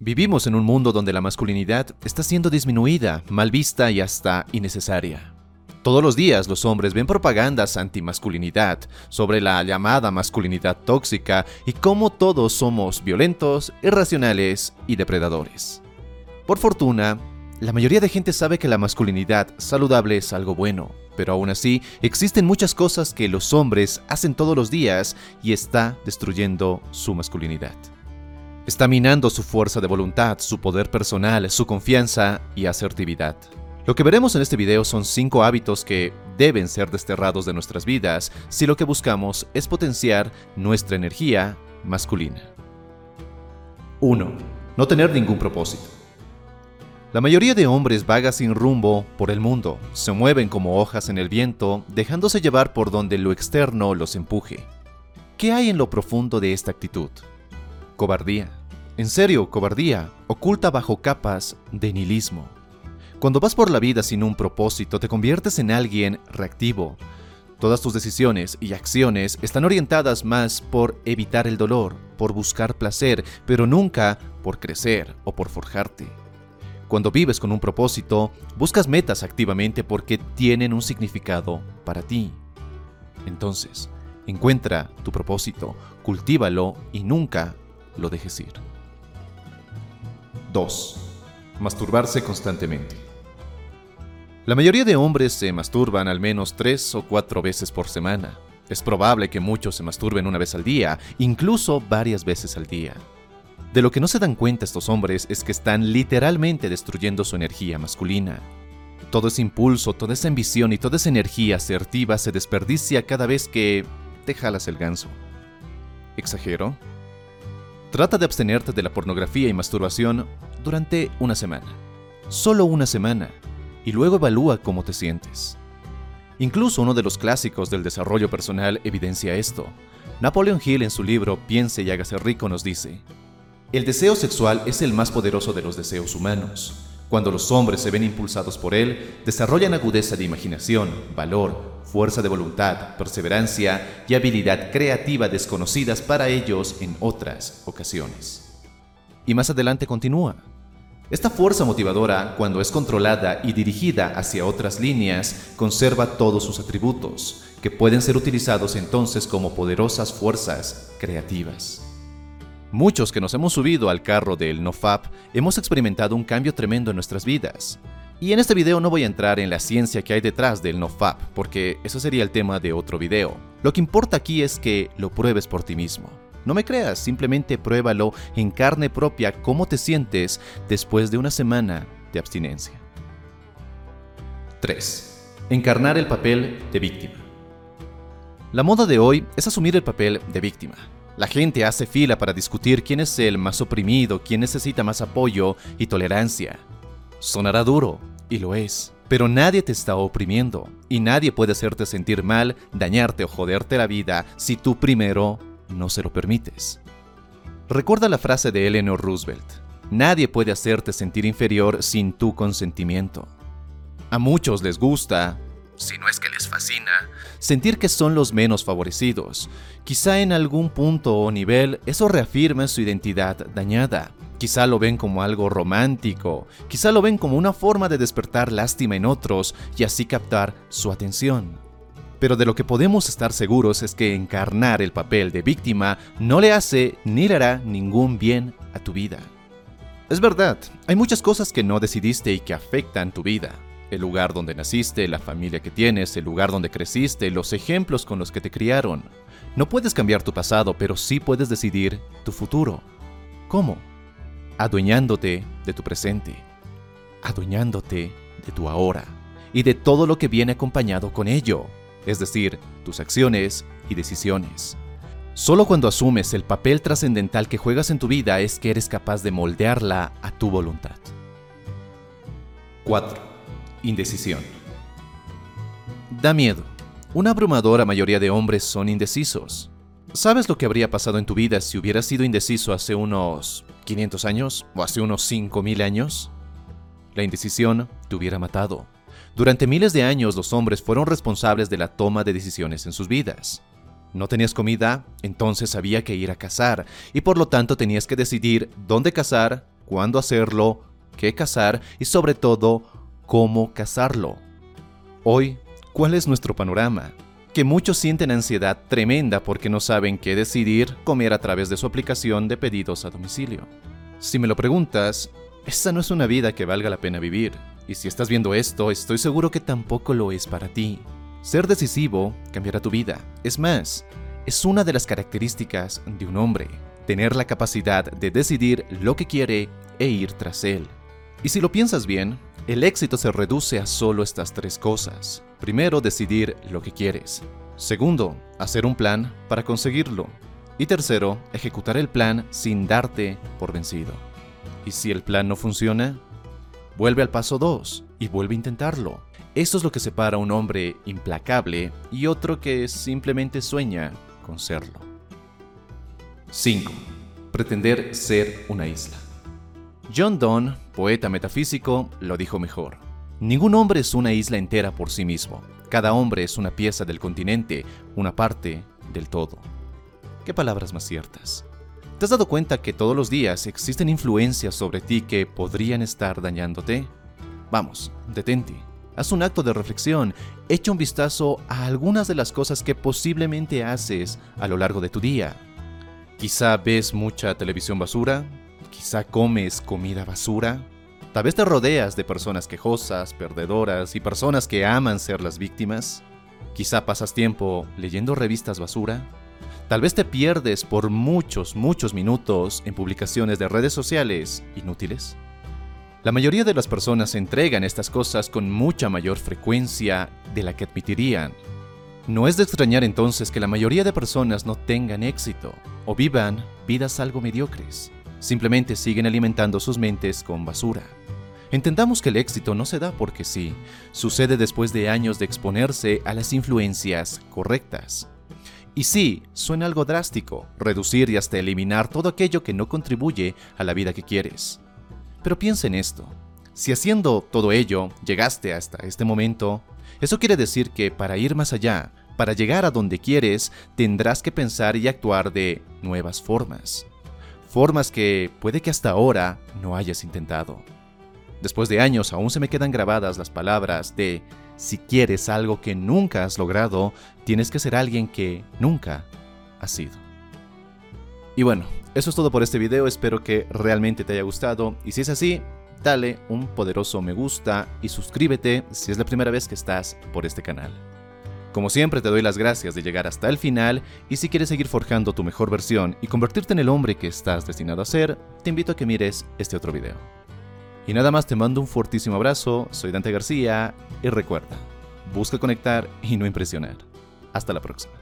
Vivimos en un mundo donde la masculinidad está siendo disminuida, mal vista y hasta innecesaria. Todos los días los hombres ven propagandas anti-masculinidad sobre la llamada masculinidad tóxica y cómo todos somos violentos, irracionales y depredadores. Por fortuna, la mayoría de gente sabe que la masculinidad saludable es algo bueno, pero aún así existen muchas cosas que los hombres hacen todos los días y está destruyendo su masculinidad. Está minando su fuerza de voluntad, su poder personal, su confianza y asertividad. Lo que veremos en este video son 5 hábitos que deben ser desterrados de nuestras vidas si lo que buscamos es potenciar nuestra energía masculina. 1. No tener ningún propósito. La mayoría de hombres vaga sin rumbo por el mundo, se mueven como hojas en el viento, dejándose llevar por donde lo externo los empuje. ¿Qué hay en lo profundo de esta actitud? Cobardía. En serio, cobardía, oculta bajo capas de nihilismo. Cuando vas por la vida sin un propósito, te conviertes en alguien reactivo. Todas tus decisiones y acciones están orientadas más por evitar el dolor, por buscar placer, pero nunca por crecer o por forjarte. Cuando vives con un propósito, buscas metas activamente porque tienen un significado para ti. Entonces, encuentra tu propósito, cultívalo y nunca lo dejes ir. 2. Masturbarse constantemente. La mayoría de hombres se masturban al menos tres o cuatro veces por semana. Es probable que muchos se masturben una vez al día, incluso varias veces al día. De lo que no se dan cuenta estos hombres es que están literalmente destruyendo su energía masculina. Todo ese impulso, toda esa ambición y toda esa energía asertiva se desperdicia cada vez que te jalas el ganso. ¿Exagero? Trata de abstenerte de la pornografía y masturbación durante una semana. Solo una semana. Y luego evalúa cómo te sientes. Incluso uno de los clásicos del desarrollo personal evidencia esto. Napoleon Hill en su libro Piense y hágase rico nos dice, El deseo sexual es el más poderoso de los deseos humanos. Cuando los hombres se ven impulsados por él, desarrollan agudeza de imaginación, valor, fuerza de voluntad, perseverancia y habilidad creativa desconocidas para ellos en otras ocasiones. Y más adelante continúa. Esta fuerza motivadora, cuando es controlada y dirigida hacia otras líneas, conserva todos sus atributos, que pueden ser utilizados entonces como poderosas fuerzas creativas. Muchos que nos hemos subido al carro del NoFap hemos experimentado un cambio tremendo en nuestras vidas. Y en este video no voy a entrar en la ciencia que hay detrás del NoFap, porque eso sería el tema de otro video. Lo que importa aquí es que lo pruebes por ti mismo. No me creas, simplemente pruébalo en carne propia cómo te sientes después de una semana de abstinencia. 3. Encarnar el papel de víctima. La moda de hoy es asumir el papel de víctima. La gente hace fila para discutir quién es el más oprimido, quién necesita más apoyo y tolerancia. Sonará duro, y lo es, pero nadie te está oprimiendo, y nadie puede hacerte sentir mal, dañarte o joderte la vida si tú primero no se lo permites. Recuerda la frase de Eleanor Roosevelt, nadie puede hacerte sentir inferior sin tu consentimiento. A muchos les gusta, si no es que les fascina, sentir que son los menos favorecidos. Quizá en algún punto o nivel eso reafirma su identidad dañada. Quizá lo ven como algo romántico, quizá lo ven como una forma de despertar lástima en otros y así captar su atención. Pero de lo que podemos estar seguros es que encarnar el papel de víctima no le hace ni le hará ningún bien a tu vida. Es verdad, hay muchas cosas que no decidiste y que afectan tu vida el lugar donde naciste, la familia que tienes, el lugar donde creciste, los ejemplos con los que te criaron. No puedes cambiar tu pasado, pero sí puedes decidir tu futuro. ¿Cómo? Adueñándote de tu presente, adueñándote de tu ahora y de todo lo que viene acompañado con ello, es decir, tus acciones y decisiones. Solo cuando asumes el papel trascendental que juegas en tu vida es que eres capaz de moldearla a tu voluntad. 4. Indecisión. Da miedo. Una abrumadora mayoría de hombres son indecisos. ¿Sabes lo que habría pasado en tu vida si hubieras sido indeciso hace unos 500 años o hace unos 5000 años? La indecisión te hubiera matado. Durante miles de años los hombres fueron responsables de la toma de decisiones en sus vidas. No tenías comida, entonces había que ir a cazar, y por lo tanto tenías que decidir dónde cazar, cuándo hacerlo, qué cazar y sobre todo, cómo cazarlo. Hoy, ¿cuál es nuestro panorama? Que muchos sienten ansiedad tremenda porque no saben qué decidir comer a través de su aplicación de pedidos a domicilio. Si me lo preguntas, esa no es una vida que valga la pena vivir. Y si estás viendo esto, estoy seguro que tampoco lo es para ti. Ser decisivo cambiará tu vida. Es más, es una de las características de un hombre, tener la capacidad de decidir lo que quiere e ir tras él. Y si lo piensas bien, el éxito se reduce a solo estas tres cosas. Primero, decidir lo que quieres. Segundo, hacer un plan para conseguirlo. Y tercero, ejecutar el plan sin darte por vencido. Y si el plan no funciona, vuelve al paso 2 y vuelve a intentarlo. Esto es lo que separa a un hombre implacable y otro que simplemente sueña con serlo. 5. Pretender ser una isla. John Donne, poeta metafísico, lo dijo mejor. Ningún hombre es una isla entera por sí mismo. Cada hombre es una pieza del continente, una parte del todo. ¿Qué palabras más ciertas? ¿Te has dado cuenta que todos los días existen influencias sobre ti que podrían estar dañándote? Vamos, detente. Haz un acto de reflexión, echa un vistazo a algunas de las cosas que posiblemente haces a lo largo de tu día. Quizá ves mucha televisión basura, quizá comes comida basura, tal vez te rodeas de personas quejosas, perdedoras y personas que aman ser las víctimas. Quizá pasas tiempo leyendo revistas basura. Tal vez te pierdes por muchos, muchos minutos en publicaciones de redes sociales inútiles. La mayoría de las personas entregan estas cosas con mucha mayor frecuencia de la que admitirían. No es de extrañar entonces que la mayoría de personas no tengan éxito o vivan vidas algo mediocres. Simplemente siguen alimentando sus mentes con basura. Entendamos que el éxito no se da porque sí, sucede después de años de exponerse a las influencias correctas. Y sí, suena algo drástico, reducir y hasta eliminar todo aquello que no contribuye a la vida que quieres. Pero piensa en esto. Si haciendo todo ello llegaste hasta este momento, eso quiere decir que para ir más allá, para llegar a donde quieres, tendrás que pensar y actuar de nuevas formas. Formas que puede que hasta ahora no hayas intentado. Después de años aún se me quedan grabadas las palabras de si quieres algo que nunca has logrado, tienes que ser alguien que nunca has sido. Y bueno, eso es todo por este video, espero que realmente te haya gustado y si es así, dale un poderoso me gusta y suscríbete si es la primera vez que estás por este canal. Como siempre te doy las gracias de llegar hasta el final y si quieres seguir forjando tu mejor versión y convertirte en el hombre que estás destinado a ser, te invito a que mires este otro video. Y nada más te mando un fortísimo abrazo, soy Dante García y recuerda, busca conectar y no impresionar. Hasta la próxima.